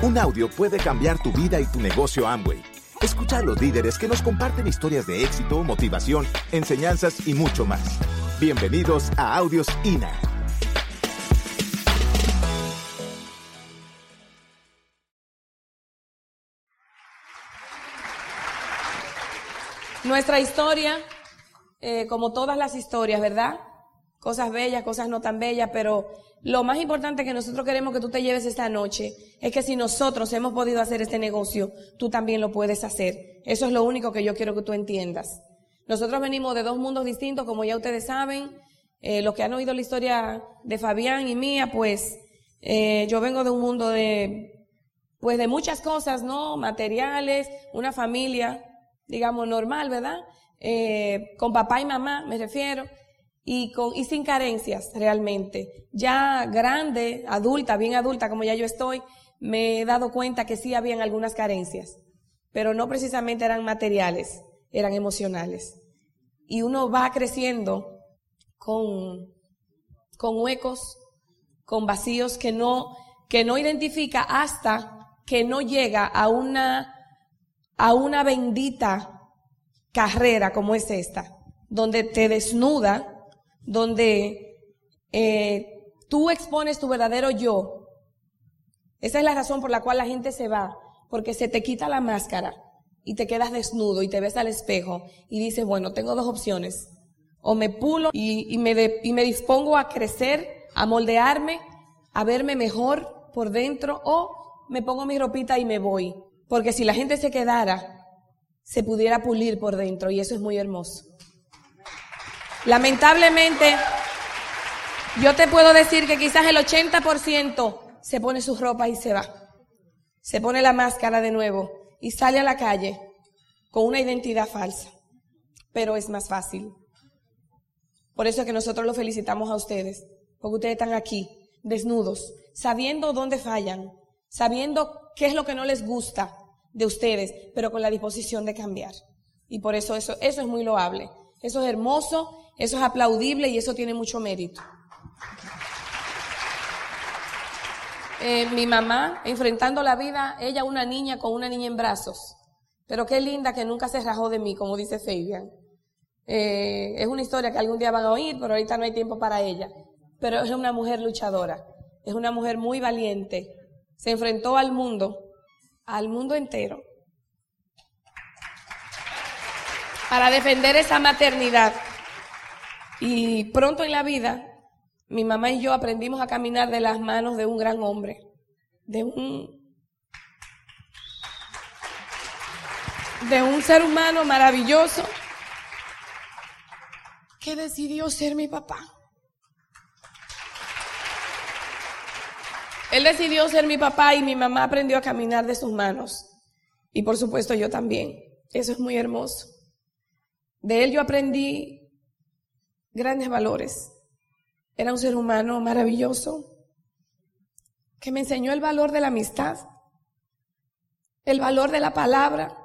Un audio puede cambiar tu vida y tu negocio Amway. Escucha a los líderes que nos comparten historias de éxito, motivación, enseñanzas y mucho más. Bienvenidos a Audios INA. Nuestra historia, eh, como todas las historias, ¿verdad? Cosas bellas, cosas no tan bellas, pero lo más importante que nosotros queremos que tú te lleves esta noche es que si nosotros hemos podido hacer este negocio, tú también lo puedes hacer. Eso es lo único que yo quiero que tú entiendas. Nosotros venimos de dos mundos distintos, como ya ustedes saben. Eh, los que han oído la historia de Fabián y mía, pues eh, yo vengo de un mundo de, pues de muchas cosas, ¿no? Materiales, una familia, digamos, normal, ¿verdad? Eh, con papá y mamá, me refiero y, con, y sin carencias realmente. Ya grande, adulta, bien adulta como ya yo estoy, me he dado cuenta que sí habían algunas carencias, pero no precisamente eran materiales, eran emocionales. Y uno va creciendo con, con huecos, con vacíos que no, que no identifica hasta que no llega a una, a una bendita carrera como es esta, donde te desnuda donde eh, tú expones tu verdadero yo. Esa es la razón por la cual la gente se va, porque se te quita la máscara y te quedas desnudo y te ves al espejo y dices, bueno, tengo dos opciones. O me pulo y, me, y me dispongo a crecer, a moldearme, a verme mejor por dentro, o me pongo mi ropita y me voy. Porque si la gente se quedara, se pudiera pulir por dentro y eso es muy hermoso. Lamentablemente, yo te puedo decir que quizás el 80% se pone su ropa y se va. Se pone la máscara de nuevo y sale a la calle con una identidad falsa. Pero es más fácil. Por eso es que nosotros los felicitamos a ustedes, porque ustedes están aquí, desnudos, sabiendo dónde fallan, sabiendo qué es lo que no les gusta de ustedes, pero con la disposición de cambiar. Y por eso eso, eso es muy loable. Eso es hermoso eso es aplaudible y eso tiene mucho mérito. Eh, mi mamá, enfrentando la vida, ella una niña con una niña en brazos. Pero qué linda que nunca se rajó de mí, como dice Fabian. Eh, es una historia que algún día van a oír, pero ahorita no hay tiempo para ella. Pero es una mujer luchadora. Es una mujer muy valiente. Se enfrentó al mundo, al mundo entero, para defender esa maternidad. Y pronto en la vida, mi mamá y yo aprendimos a caminar de las manos de un gran hombre, de un, de un ser humano maravilloso que decidió ser mi papá. Él decidió ser mi papá y mi mamá aprendió a caminar de sus manos. Y por supuesto yo también. Eso es muy hermoso. De él yo aprendí grandes valores. Era un ser humano maravilloso que me enseñó el valor de la amistad, el valor de la palabra,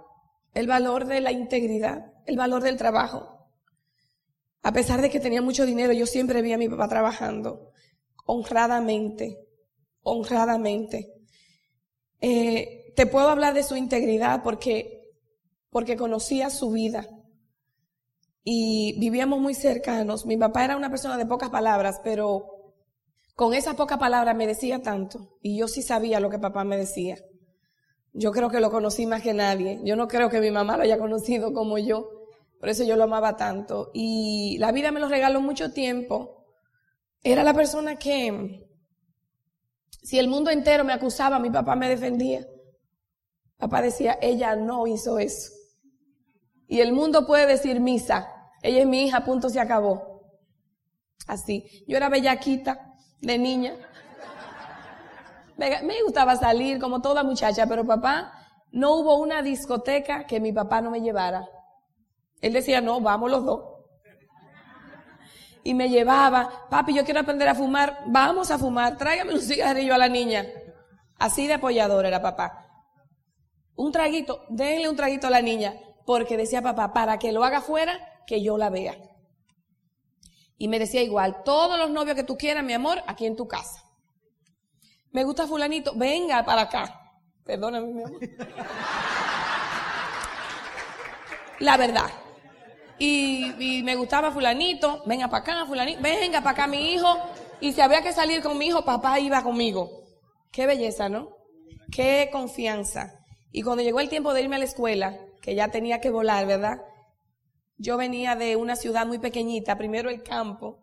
el valor de la integridad, el valor del trabajo. A pesar de que tenía mucho dinero, yo siempre vi a mi papá trabajando honradamente, honradamente. Eh, te puedo hablar de su integridad porque, porque conocía su vida y vivíamos muy cercanos. Mi papá era una persona de pocas palabras, pero con esas pocas palabras me decía tanto. Y yo sí sabía lo que papá me decía. Yo creo que lo conocí más que nadie. Yo no creo que mi mamá lo haya conocido como yo. Por eso yo lo amaba tanto. Y la vida me lo regaló mucho tiempo. Era la persona que, si el mundo entero me acusaba, mi papá me defendía. Papá decía, ella no hizo eso. Y el mundo puede decir misa. Ella es mi hija, punto, se acabó. Así. Yo era bellaquita de niña. Me gustaba salir como toda muchacha, pero papá, no hubo una discoteca que mi papá no me llevara. Él decía, no, vamos los dos. Y me llevaba, papi, yo quiero aprender a fumar, vamos a fumar, tráigame un cigarrillo a la niña. Así de apoyador era papá. Un traguito, denle un traguito a la niña porque decía papá, para que lo haga fuera, que yo la vea. Y me decía igual, todos los novios que tú quieras, mi amor, aquí en tu casa. Me gusta fulanito, venga para acá. Perdóname, mi amor. La verdad. Y, me gustaba fulanito, venga para acá, fulanito, venga para acá mi hijo. Y si había que salir con mi hijo, papá iba conmigo. Qué belleza, ¿no? Qué confianza. Y cuando llegó el tiempo de irme a la escuela, que ya tenía que volar, ¿verdad? Yo venía de una ciudad muy pequeñita, primero el campo,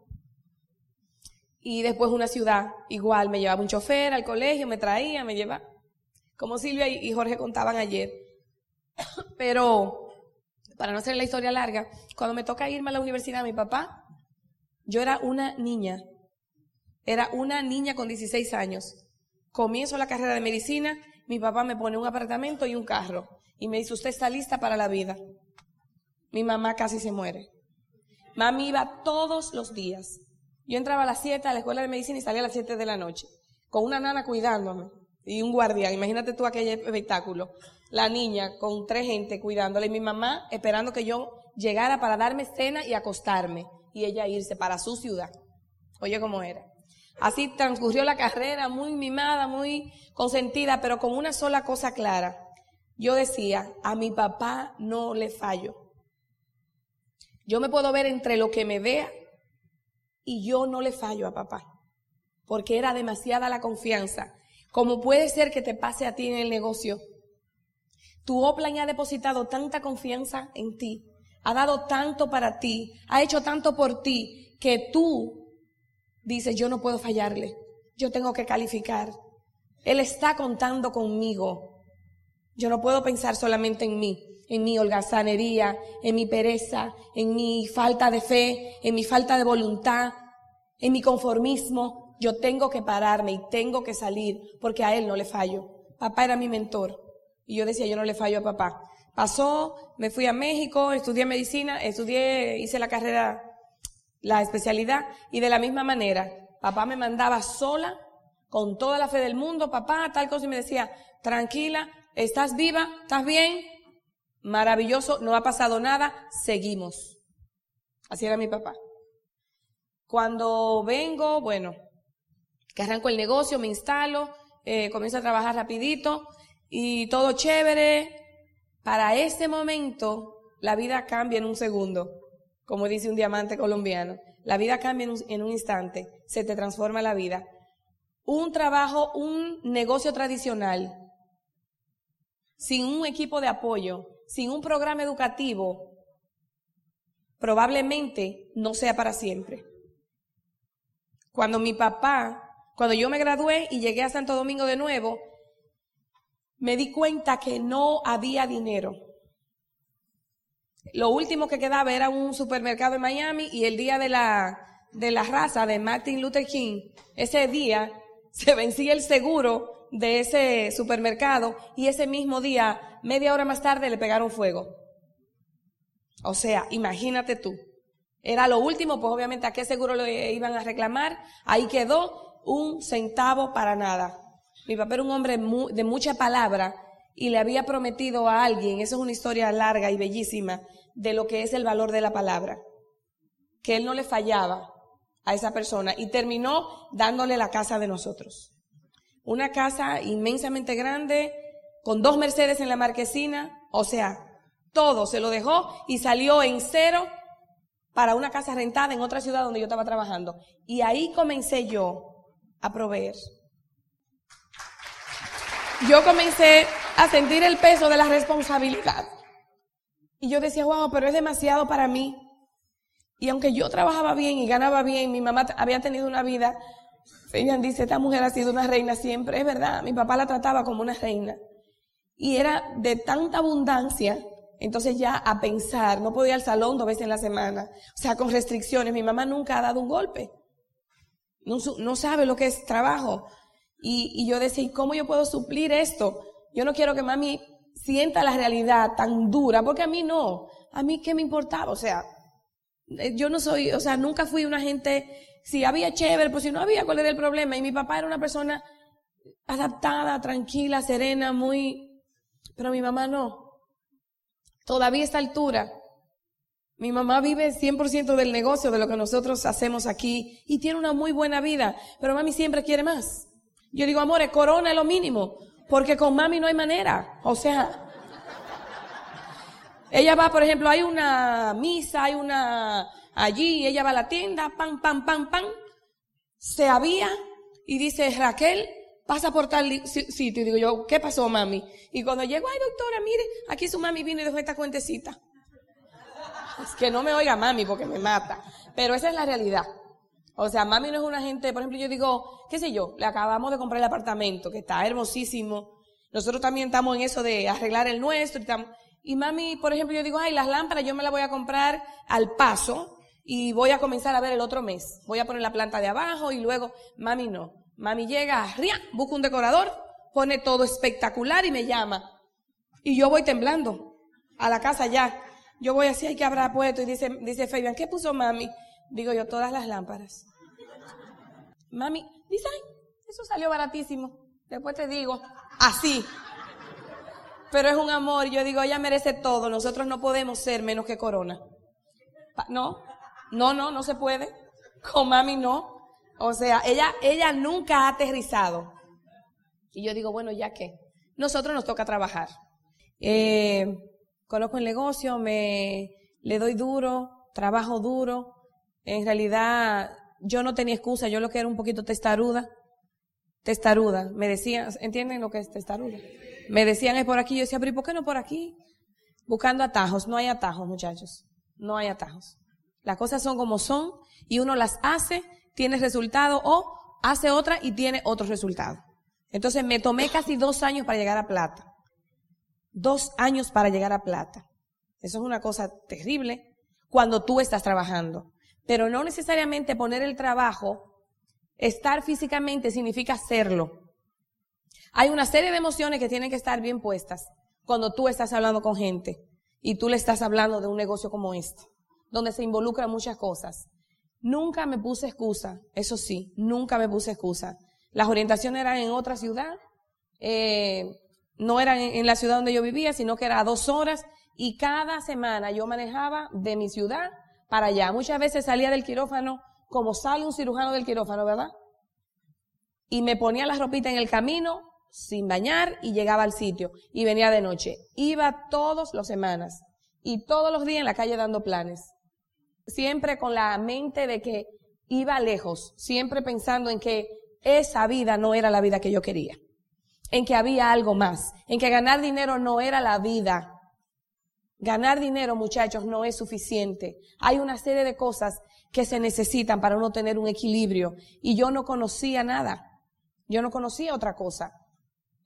y después una ciudad igual. Me llevaba un chofer al colegio, me traía, me llevaba, como Silvia y Jorge contaban ayer. Pero, para no hacer la historia larga, cuando me toca irme a la universidad, mi papá, yo era una niña, era una niña con 16 años. Comienzo la carrera de medicina, mi papá me pone un apartamento y un carro y me dice, usted está lista para la vida. Mi mamá casi se muere. Mami iba todos los días. Yo entraba a las 7 a la escuela de medicina y salía a las 7 de la noche, con una nana cuidándome y un guardián. Imagínate tú aquel espectáculo. La niña con tres gente cuidándole y mi mamá esperando que yo llegara para darme cena y acostarme y ella irse para su ciudad. Oye cómo era. Así transcurrió la carrera, muy mimada, muy consentida, pero con una sola cosa clara. Yo decía, a mi papá no le fallo. Yo me puedo ver entre lo que me vea y yo no le fallo a papá, porque era demasiada la confianza. Como puede ser que te pase a ti en el negocio. Tu Oplan ha depositado tanta confianza en ti, ha dado tanto para ti, ha hecho tanto por ti, que tú dice, yo no puedo fallarle, yo tengo que calificar. Él está contando conmigo. Yo no puedo pensar solamente en mí, en mi holgazanería, en mi pereza, en mi falta de fe, en mi falta de voluntad, en mi conformismo. Yo tengo que pararme y tengo que salir porque a él no le fallo. Papá era mi mentor y yo decía, yo no le fallo a papá. Pasó, me fui a México, estudié medicina, estudié, hice la carrera la especialidad y de la misma manera, papá me mandaba sola, con toda la fe del mundo, papá, tal cosa, y me decía, tranquila, estás viva, estás bien, maravilloso, no ha pasado nada, seguimos. Así era mi papá. Cuando vengo, bueno, que arranco el negocio, me instalo, eh, comienzo a trabajar rapidito y todo chévere. Para ese momento, la vida cambia en un segundo como dice un diamante colombiano. La vida cambia en un, instante, se te transforma la vida. Un trabajo, un negocio tradicional, sin un equipo de apoyo, sin un programa educativo, probablemente no sea para siempre. Cuando mi papá, cuando yo me gradué y llegué a Santo Domingo de nuevo, me di cuenta que no había dinero. Lo último que quedaba era un supermercado en Miami y el día de la, de la raza de Martin Luther King, ese día se vencía el seguro de ese supermercado y ese mismo día, media hora más tarde, le pegaron fuego. O sea, imagínate tú. Era lo último, pues obviamente a qué seguro le iban a reclamar. Ahí quedó un centavo para nada. Mi papá era un hombre de mucha palabra y le había prometido a alguien, eso es una historia larga y bellísima, de lo que es el valor de la palabra, que él no le fallaba a esa persona y terminó dándole la casa de nosotros. Una casa inmensamente grande, con dos Mercedes en la marquesina, o sea, todo se lo dejó y salió en cero para una casa rentada en otra ciudad donde yo estaba trabajando. Y ahí comencé yo a proveer. Yo comencé a sentir el peso de la responsabilidad. Y yo decía, wow, pero es demasiado para mí. Y aunque yo trabajaba bien y ganaba bien, mi mamá había tenido una vida, ella dice, esta mujer ha sido una reina siempre, es verdad, mi papá la trataba como una reina. Y era de tanta abundancia, entonces ya a pensar, no podía ir al salón dos veces en la semana, o sea, con restricciones, mi mamá nunca ha dado un golpe. No, sabe lo que es trabajo. Y, y yo decía, ¿cómo yo puedo suplir esto? Yo no quiero que mami sienta la realidad tan dura, porque a mí no, a mí qué me importaba, o sea, yo no soy, o sea, nunca fui una gente, si había chévere, pues si no había, ¿cuál era el problema? Y mi papá era una persona adaptada, tranquila, serena, muy, pero mi mamá no. Todavía a esta altura, mi mamá vive 100% del negocio de lo que nosotros hacemos aquí y tiene una muy buena vida, pero mami siempre quiere más. Yo digo, amores, corona es lo mínimo. Porque con mami no hay manera. O sea, ella va, por ejemplo, hay una misa, hay una allí, ella va a la tienda, pam, pam, pam, pam, se había y dice, Raquel, pasa por tal sitio. Y digo yo, ¿qué pasó, mami? Y cuando llego, ay, doctora, mire, aquí su mami vino y dejó esta cuentecita. Es que no me oiga mami porque me mata. Pero esa es la realidad. O sea, mami no es una gente, por ejemplo, yo digo, qué sé yo, le acabamos de comprar el apartamento, que está hermosísimo. Nosotros también estamos en eso de arreglar el nuestro. Y, mami, por ejemplo, yo digo, ay, las lámparas yo me las voy a comprar al paso y voy a comenzar a ver el otro mes. Voy a poner la planta de abajo y luego, mami no. Mami llega, ¡ria! busca un decorador, pone todo espectacular y me llama. Y yo voy temblando a la casa ya. Yo voy así, hay que habrá puesto. Y dice, dice Fabián, ¿qué puso mami? Digo yo, todas las lámparas. Mami, dice, ay, eso salió baratísimo. Después te digo, así. Pero es un amor. Yo digo, ella merece todo. Nosotros no podemos ser menos que corona. No, no, no, no se puede. Con mami no. O sea, ella, ella nunca ha aterrizado. Y yo digo, bueno, ya que nosotros nos toca trabajar. Eh, conozco el negocio, me le doy duro, trabajo duro. En realidad, yo no tenía excusa, yo lo que era un poquito testaruda. Testaruda. Me decían, ¿entienden lo que es testaruda? Me decían es por aquí, yo decía, pero ¿y por qué no por aquí? Buscando atajos. No hay atajos, muchachos. No hay atajos. Las cosas son como son y uno las hace, tiene resultado o hace otra y tiene otro resultado. Entonces me tomé casi dos años para llegar a plata. Dos años para llegar a plata. Eso es una cosa terrible cuando tú estás trabajando. Pero no necesariamente poner el trabajo, estar físicamente significa hacerlo. Hay una serie de emociones que tienen que estar bien puestas cuando tú estás hablando con gente y tú le estás hablando de un negocio como este donde se involucran muchas cosas. Nunca me puse excusa, eso sí, nunca me puse excusa. Las orientaciones eran en otra ciudad, eh, no eran en, la ciudad donde yo vivía, sino que era a dos horas y cada semana yo manejaba de mi ciudad para allá. Muchas veces salía del quirófano como sale un cirujano del quirófano, ¿verdad? Y me ponía la ropita en el camino sin bañar y llegaba al sitio y venía de noche. Iba todas las semanas y todos los días en la calle dando planes siempre con la mente de que iba lejos, siempre pensando en que esa vida no era la vida que yo quería, en que había algo más, en que ganar dinero no era la vida. Ganar dinero, muchachos, no es suficiente. Hay una serie de cosas que se necesitan para uno tener un equilibrio. Y yo no conocía nada. Yo no conocía otra cosa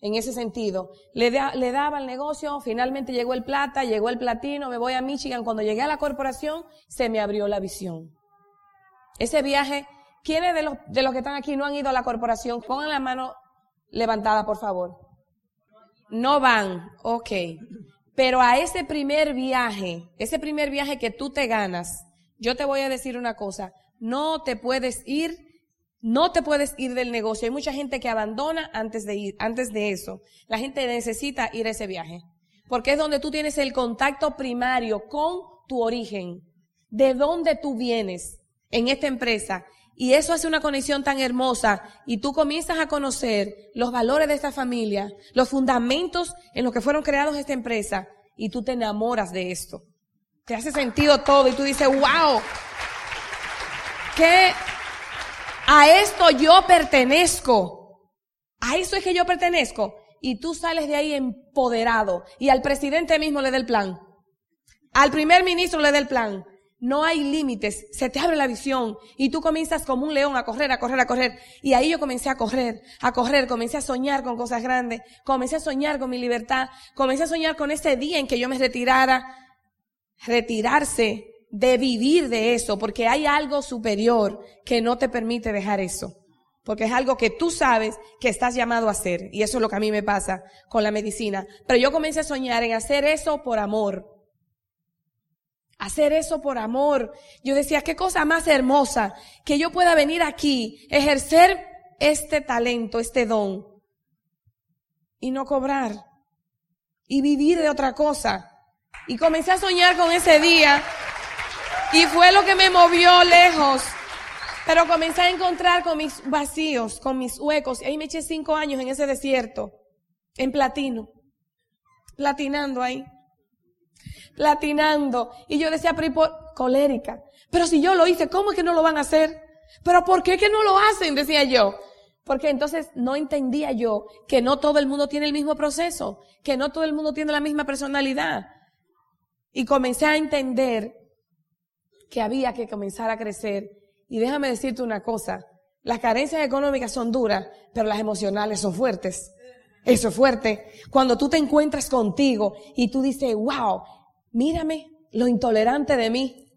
en ese sentido. Le, le daba el negocio, finalmente llegó el plata, llegó el platino, me voy a Michigan. Cuando llegué a la corporación, se me abrió la visión. Ese viaje, ¿quiénes de los, de los que están aquí no han ido a la corporación? Pongan la mano levantada, por favor. No van, ok. Pero a ese primer viaje, ese primer viaje que tú te ganas, yo te voy a decir una cosa, no te puedes ir no te puedes ir del negocio. Hay mucha gente que abandona antes de ir, antes de eso. La gente necesita ir a ese viaje. Porque es donde tú tienes el contacto primario con tu origen. De dónde tú vienes en esta empresa. Y eso hace una conexión tan hermosa. Y tú comienzas a conocer los valores de esta familia, los fundamentos en los que fueron creados esta empresa. Y tú te enamoras de esto. Te hace sentido todo. Y tú dices, wow. Qué a esto yo pertenezco. A eso es que yo pertenezco. Y tú sales de ahí empoderado. Y al presidente mismo le da el plan. Al primer ministro le da el plan. No hay límites. Se te abre la visión. Y tú comienzas como un león a correr, a correr, a correr. Y ahí yo comencé a correr, a correr. Comencé a soñar con cosas grandes. Comencé a soñar con mi libertad. Comencé a soñar con ese día en que yo me retirara. Retirarse de vivir de eso, porque hay algo superior que no te permite dejar eso. Porque es algo que tú sabes que estás llamado a hacer. Y eso es lo que a mí me pasa con la medicina. Pero yo comencé a soñar en hacer eso por amor. Hacer eso por amor. Yo decía, qué cosa más hermosa que yo pueda venir aquí, ejercer este talento, este don, y no cobrar. Y vivir de otra cosa. Y comencé a soñar con ese día y fue lo que me movió lejos. Pero comencé a encontrar con mis vacíos, con mis huecos. Y ahí me eché cinco años en ese desierto. en platino, platinando ahí, platinando. Y yo decía, pero colérica, pero si yo lo hice, ¿cómo es que no lo van a hacer? Pero ¿por qué que no lo hacen? Decía yo. Porque entonces no entendía yo que no todo el mundo tiene el mismo proceso, que no todo el mundo tiene la misma personalidad. Y comencé a entender que había que comenzar a crecer. Y déjame decirte una cosa, las carencias económicas son duras, pero las emocionales son fuertes. Eso es fuerte. Cuando tú te encuentras contigo y tú dices, wow, mírame lo intolerante de mí.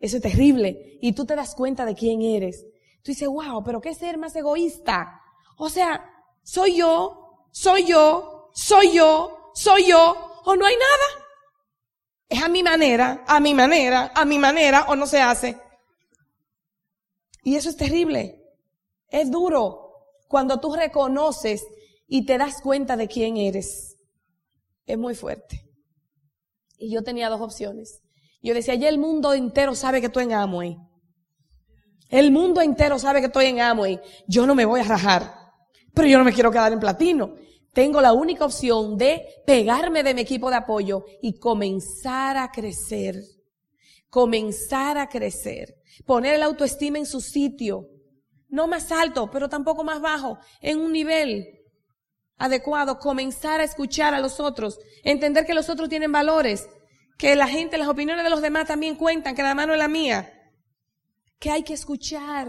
Eso es terrible. Y tú te das cuenta de quién eres. Tú dices, wow, pero qué ser más egoísta. O sea, soy yo, soy yo, soy yo, soy yo, o no hay nada. Es a mi manera, a mi manera, a mi manera, o no se hace. Y eso es terrible. Es duro cuando tú reconoces y te das cuenta de quién eres. Es muy fuerte. Y yo tenía dos opciones. Yo decía, ya el mundo entero sabe que estoy en Amway. El mundo entero sabe que estoy en Amway. Yo no me voy a rajar. Pero yo no me quiero quedar en platino. Tengo la única opción de pegarme de mi equipo de apoyo y comenzar a crecer. Comenzar a crecer poner el autoestima en su sitio, no más alto, pero tampoco más bajo, en un nivel adecuado, comenzar a escuchar a los otros, entender que los otros tienen valores, que la gente, las opiniones de los demás también cuentan, que la mano es la mía, que hay que escuchar,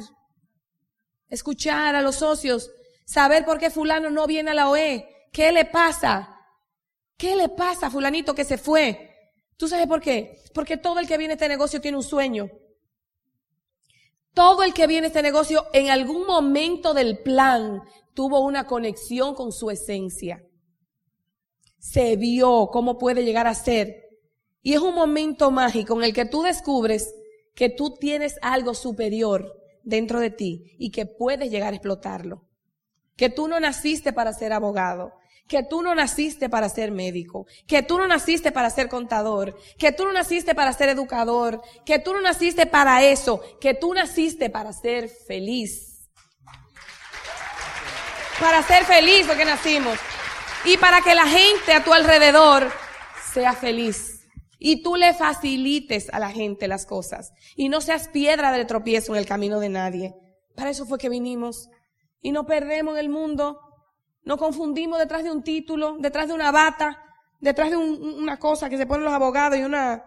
escuchar a los socios, saber por qué fulano no viene a la OE, qué le pasa, qué le pasa fulanito que se fue. ¿Tú sabes por qué? Porque todo el que viene a este negocio tiene un sueño. Todo el que viene a este negocio en algún momento del plan tuvo una conexión con su esencia. Se vio cómo puede llegar a ser. Y es un momento mágico en el que tú descubres que tú tienes algo superior dentro de ti y que puedes llegar a explotarlo. Que tú no naciste para ser abogado, que tú no naciste para ser médico, que tú no naciste para ser contador, que tú no naciste para ser educador, que tú no naciste para eso, que tú naciste para ser feliz. Para ser feliz porque nacimos. Y para que la gente a tu alrededor sea feliz. Y tú le facilites a la gente las cosas. Y no seas piedra de tropiezo en el camino de nadie. Para eso fue que vinimos. Y no perdemos en el mundo nos confundimos detrás de un título, detrás de una bata, detrás de una cosa que se ponen los abogados y una,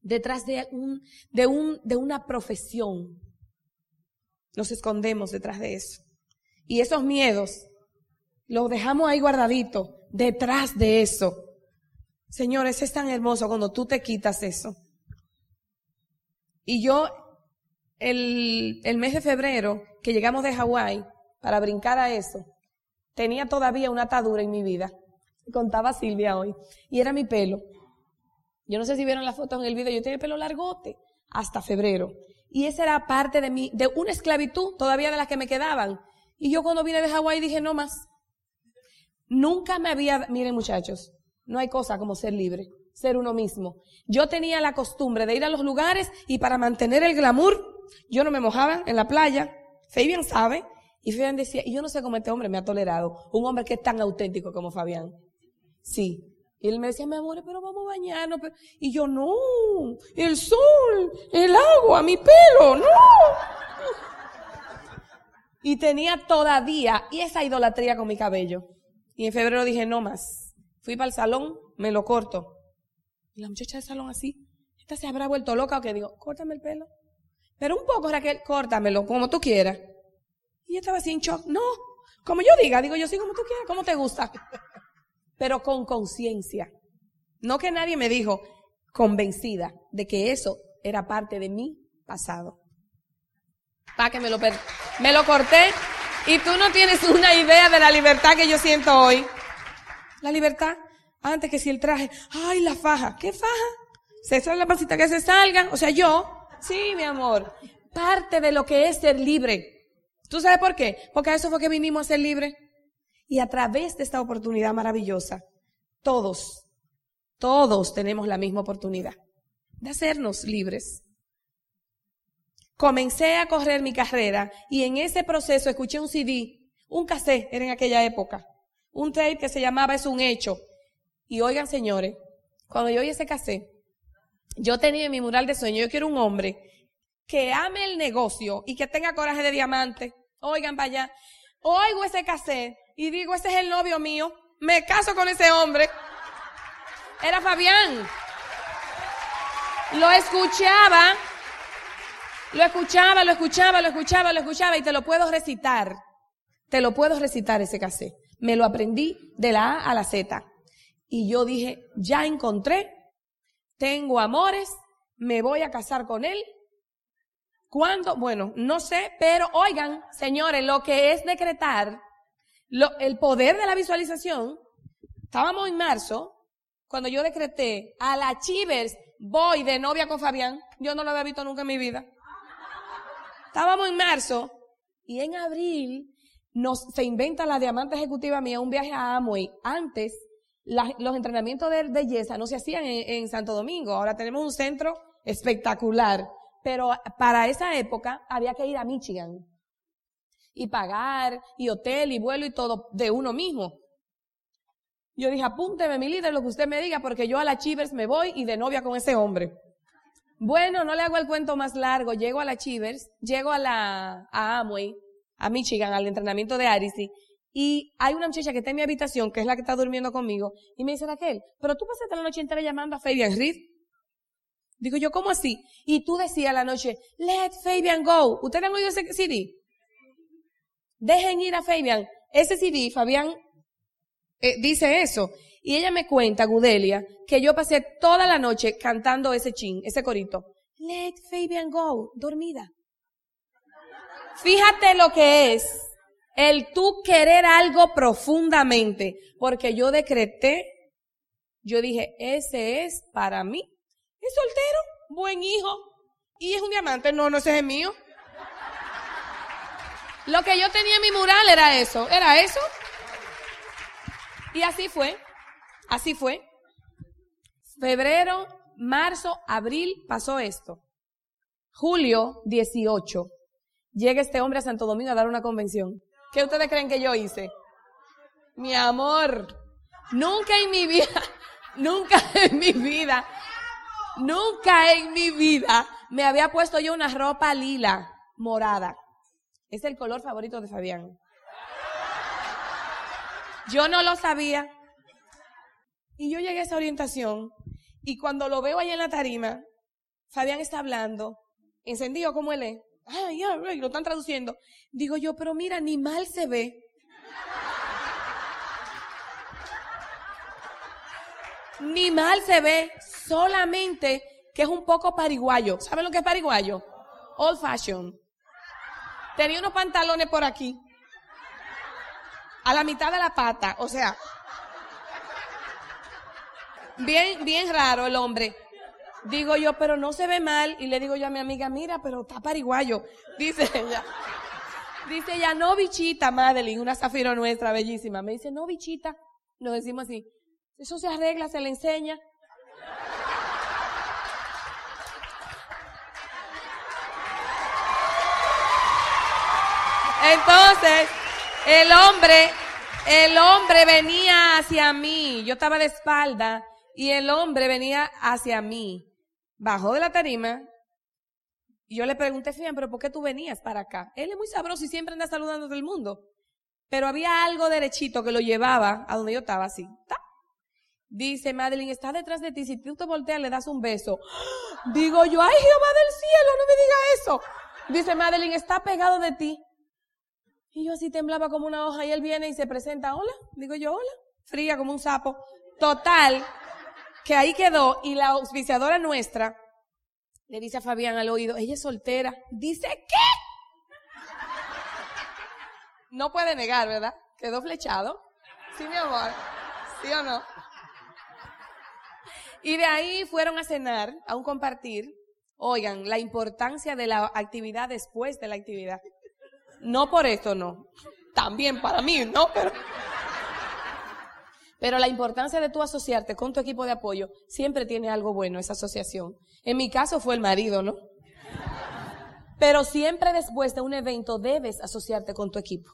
detrás de un, de un, de una profesión. Nos escondemos detrás de eso. Y esos miedos los dejamos ahí guardaditos, detrás de eso. Señores, es tan hermoso cuando tú te quitas eso. Y yo, el, mes de febrero, que llegamos de Hawái, para brincar a eso, tenía todavía una atadura en mi vida. Contaba Silvia hoy. Y era mi pelo. Yo no sé si vieron la foto en el video, yo tenía el pelo largote hasta febrero. Y esa era parte de mi, de una esclavitud todavía de las que me quedaban. Y yo cuando vine de Hawái dije, no más. Nunca me había, miren muchachos, no hay cosa como ser libre, ser uno mismo. Yo tenía la costumbre de ir a los lugares y para mantener el glamour, yo no me mojaba en la playa. Fabian sabe, y Fabián decía, y yo no sé cómo este hombre me ha tolerado, un hombre que es tan auténtico como Fabián. Sí. Y él me decía, mi amor, pero vamos a bañarnos. Y yo, no, el sol, el agua, mi pelo, no. Y tenía todavía y esa idolatría con mi cabello. Y en febrero dije, no más. Fui para el salón, me lo corto. Y la muchacha del salón así, esta se habrá vuelto loca o que digo, córtame el pelo. Pero un poco, Raquel, córtamelo, como tú quieras. Y yo estaba así en shock. No, como yo diga, digo yo sí como tú quieras, como te gusta. Pero con conciencia. No que nadie me dijo, convencida de que eso era parte de mi pasado. Para que me lo, me lo corté y tú no tienes una idea de la libertad que yo siento hoy. La libertad, antes que si el traje, ay, la faja, ¿qué faja? Se sale la pasita que se salga, o sea, yo, sí, mi amor, parte de lo que es ser libre. ¿Tú sabes por qué? Porque a eso fue que vinimos a ser libres. Y a través de esta oportunidad maravillosa, todos, todos tenemos la misma oportunidad de hacernos libres. Comencé a correr mi carrera y en ese proceso escuché un CD, un cassette, era en aquella época, un tape que se llamaba Es un hecho. Y oigan, señores, cuando yo ese casé, yo tenía en mi mural de sueño, yo quiero un hombre que ame el negocio y que tenga coraje de diamante. Oigan, vaya, oigo ese cassette y digo, ese es el novio mío, me caso con ese hombre. Era Fabián. Lo escuchaba, lo escuchaba, lo escuchaba, lo escuchaba, lo escuchaba y te lo puedo recitar. Te lo puedo recitar ese cassette. Me lo aprendí de la A a la Z. Y yo dije, ya encontré, tengo amores, me voy a casar con él. ¿Cuándo? Bueno, no sé, pero oigan, señores, lo que es decretar, el poder de la visualización, estábamos en marzo, cuando yo decreté a la Chivers, voy de novia con Fabián, yo no lo había visto nunca en mi vida. Estábamos en marzo y en abril nos, se inventa la diamante ejecutiva mía un viaje a Amway. Antes, los entrenamientos de, Yesa no se hacían en, en Santo Domingo. Ahora tenemos un centro espectacular. Pero para esa época había que ir a Michigan. Y pagar, y hotel, y vuelo, y todo de uno mismo. Yo dije, apúnteme mi líder lo que usted me diga, porque yo a la Chivers me voy y de novia con ese hombre. Bueno, no le hago el cuento más largo. Llego a la Chivers, llego a la, a Amway, a Michigan, al entrenamiento de Arisi, y hay una muchacha que está en mi habitación, que es la que está durmiendo conmigo, y me dice, Raquel, pero tú pasaste la noche entera llamando a Fabian Reed. Digo yo, ¿cómo así? Y tú decías la noche, let Fabian go. ¿Ustedes han oído ese CD? Dejen ir a Fabian. Ese CD, Fabián eh, dice eso. Y ella me cuenta, Gudelia, que yo pasé toda la noche cantando ese chin, ese corito. Let Fabian go, dormida. Fíjate lo que es el tú querer algo profundamente, porque yo decreté, yo dije, ese es para mí. Es soltero, buen hijo, y es un diamante. No, no, ese es mío. Lo que yo tenía en mi mural era eso, era eso. Y así fue, así fue. Febrero, marzo, abril pasó esto. Julio 18, llega este hombre a Santo Domingo a dar una convención. ¿Qué ustedes creen que yo hice? Mi amor, nunca en mi vida, nunca en mi vida, nunca en mi vida me había puesto yo una ropa lila, morada. Es el color favorito de Fabián. Yo no lo sabía. Y yo llegué a esa orientación y cuando lo veo ahí en la tarima, Fabián está hablando, encendido como él es. Lo están traduciendo. Digo yo, pero mira, ni mal se ve. Ni mal se ve, solamente que es un poco pariguayo. ¿Saben lo que es pariguayo? Old fashion. Tenía unos pantalones por aquí. A la mitad de la pata, o sea. Bien, bien raro el hombre. Digo yo, pero no se ve mal. Y le digo yo a mi amiga, mira, pero está pariguayo. Dice ella. Dice ella, no bichita, Madeline, una zafiro nuestra, bellísima. Me dice, no bichita. Nos decimos así. Eso se arregla, se le enseña. Entonces, el hombre, el hombre venía hacia mí. Yo estaba de espalda y el hombre venía hacia mí bajó de la tarima y yo le pregunté, Fian, pero ¿por qué tú venías para acá? Él es muy sabroso y siempre anda saludando todo el mundo. Pero había algo derechito que lo llevaba a donde yo estaba así. Dice, Madeline, está detrás de ti. Si tú te volteas, le das un beso. Digo yo, ay Jehová del cielo, no me diga eso. Dice, Madeline, está pegado de ti. Y yo así temblaba como una hoja y él viene y se presenta, hola. Digo yo, hola. Fría como un sapo. Total, que ahí quedó y la auspiciadora nuestra le dice a Fabián al oído, ella es soltera. Dice, ¿qué? No puede negar, ¿verdad? Quedó flechado. Sí, mi amor. ¿Sí o no? Y de ahí fueron a cenar, a un compartir. Oigan, la importancia de la actividad después de la actividad. No por esto, no. También para mí, ¿no? Pero pero la importancia de tú asociarte con tu equipo de apoyo siempre tiene algo bueno esa asociación. En mi caso fue el marido, ¿no? Pero siempre después de un evento debes asociarte con tu equipo.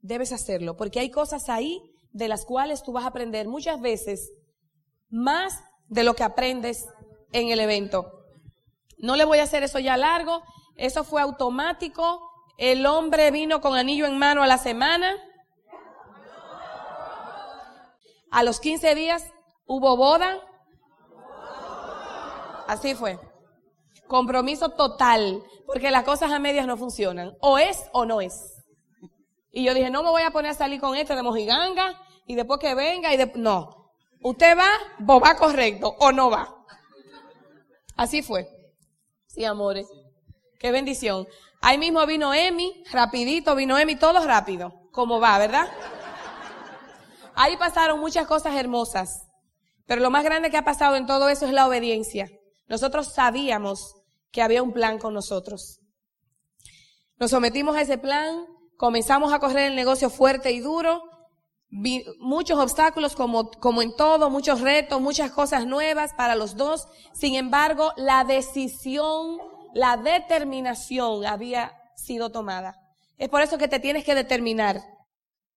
Debes hacerlo, porque hay cosas ahí de las cuales tú vas a aprender muchas veces más de lo que aprendes en el evento. No le voy a hacer eso ya largo, eso fue automático. El hombre vino con anillo en mano a la semana. A los 15 días hubo boda. Así fue. Compromiso total, porque las cosas a medias no funcionan. O es o no es. Y yo dije, no me voy a poner a salir con este de mojiganga y después que venga y de... No. Usted va, vos va correcto o no va. Así fue. Sí, amores. Qué bendición. Ahí mismo vino Emi, rapidito, vino Emi, todo rápido. Como va, ¿verdad? Ahí pasaron muchas cosas hermosas. Pero lo más grande que ha pasado en todo eso es la obediencia. Nosotros sabíamos que había un plan con nosotros. Nos sometimos a ese plan, comenzamos a correr el negocio fuerte y duro, muchos obstáculos como, como en todo, muchos retos, muchas cosas nuevas para los dos. Sin embargo, la decisión, la determinación había sido tomada. Es por eso que te tienes que determinar.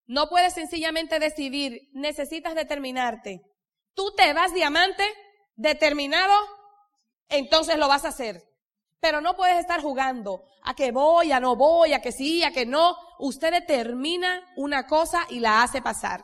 No puedes sencillamente decidir, necesitas determinarte. Tú te vas diamante, determinado, entonces lo vas a hacer. Pero no puedes estar jugando a que voy, a no voy, a que sí, a que no. Usted determina una cosa y la hace pasar.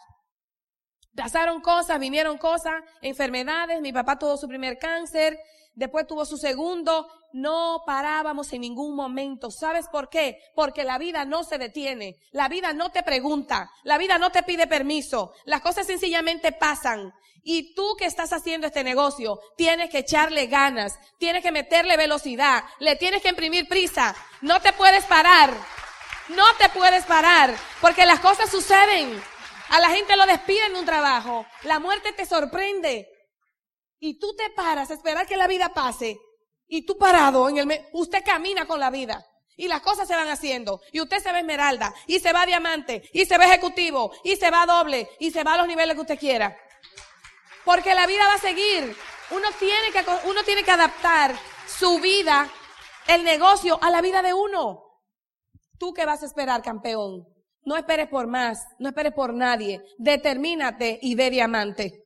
Pasaron cosas, vinieron cosas, enfermedades. Mi papá tuvo su primer cáncer, después tuvo su segundo. No parábamos en ningún momento. ¿Sabes por qué? Porque la vida no se detiene. La vida no te pregunta. La vida no te pide permiso. Las cosas sencillamente pasan. Y tú que estás haciendo este negocio, tienes que echarle ganas, tienes que meterle velocidad, le tienes que imprimir prisa. No te puedes parar. No te puedes parar. Porque las cosas suceden. A la gente lo despiden de un trabajo. La muerte te sorprende. Y tú te paras a esperar que la vida pase. Y tú parado en el, usted camina con la vida. Y las cosas se van haciendo. Y usted se ve esmeralda. Y se va diamante. Y se ve ejecutivo. Y se va doble. Y se va a los niveles que usted quiera. Porque la vida va a seguir. Uno tiene que, uno tiene que adaptar su vida, el negocio, a la vida de uno. ¿Tú qué vas a esperar, campeón? No esperes por más, no esperes por nadie. Determínate y ve diamante.